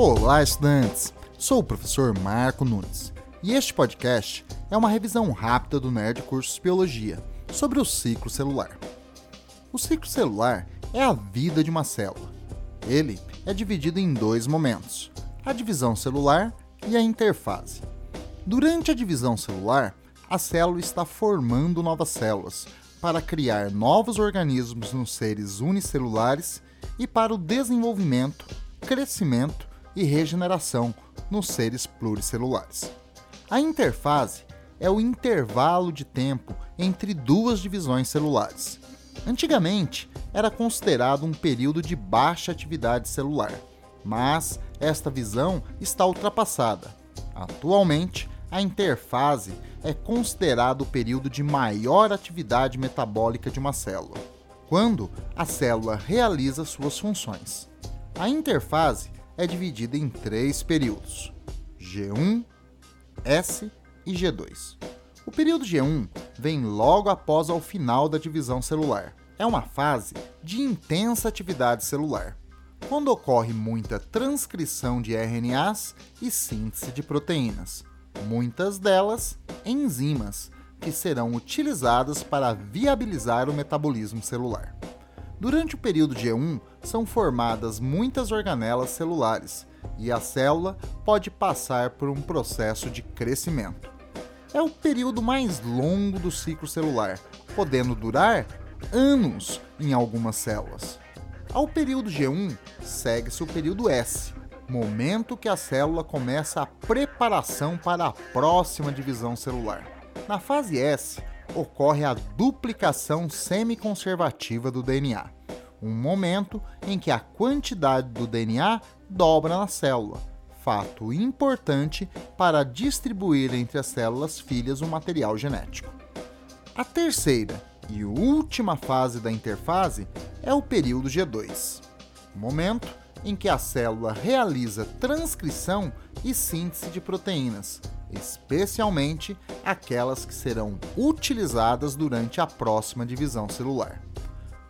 Olá, estudantes! Sou o professor Marco Nunes e este podcast é uma revisão rápida do Nerd Cursos Biologia sobre o ciclo celular. O ciclo celular é a vida de uma célula. Ele é dividido em dois momentos: a divisão celular e a interfase. Durante a divisão celular, a célula está formando novas células para criar novos organismos nos seres unicelulares e para o desenvolvimento, crescimento e regeneração nos seres pluricelulares. A interfase é o intervalo de tempo entre duas divisões celulares. Antigamente, era considerado um período de baixa atividade celular, mas esta visão está ultrapassada. Atualmente, a interfase é considerado o período de maior atividade metabólica de uma célula, quando a célula realiza suas funções. A interfase é dividida em três períodos: G1, S e G2. O período G1 vem logo após ao final da divisão celular. É uma fase de intensa atividade celular, quando ocorre muita transcrição de RNAs e síntese de proteínas, muitas delas enzimas, que serão utilizadas para viabilizar o metabolismo celular. Durante o período G1, são formadas muitas organelas celulares e a célula pode passar por um processo de crescimento. É o período mais longo do ciclo celular, podendo durar anos em algumas células. Ao período G1 segue-se o período S, momento que a célula começa a preparação para a próxima divisão celular. Na fase S, ocorre a duplicação semiconservativa do DNA, um momento em que a quantidade do DNA dobra na célula, fato importante para distribuir entre as células filhas o material genético. A terceira e última fase da interfase é o período G2, momento em que a célula realiza transcrição e síntese de proteínas, especialmente aquelas que serão utilizadas durante a próxima divisão celular.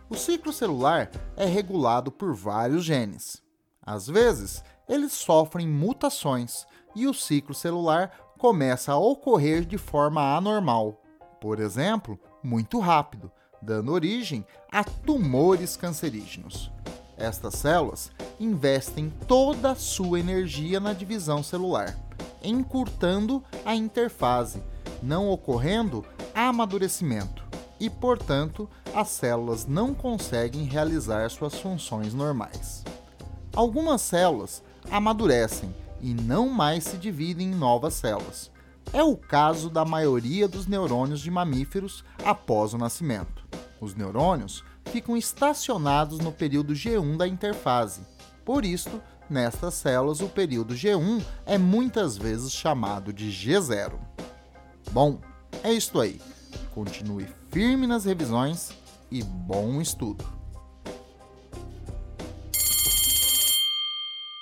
O ciclo celular é regulado por vários genes. Às vezes, eles sofrem mutações e o ciclo celular começa a ocorrer de forma anormal, por exemplo, muito rápido, dando origem a tumores cancerígenos. Estas células investem toda a sua energia na divisão celular, encurtando a interfase, não ocorrendo amadurecimento e, portanto, as células não conseguem realizar suas funções normais. Algumas células amadurecem e não mais se dividem em novas células. É o caso da maioria dos neurônios de mamíferos após o nascimento. Os neurônios ficam estacionados no período G1 da interfase. Por isso, nestas células, o período G1 é muitas vezes chamado de G0. Bom, é isto aí. Continue firme nas revisões e bom estudo!